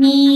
நீ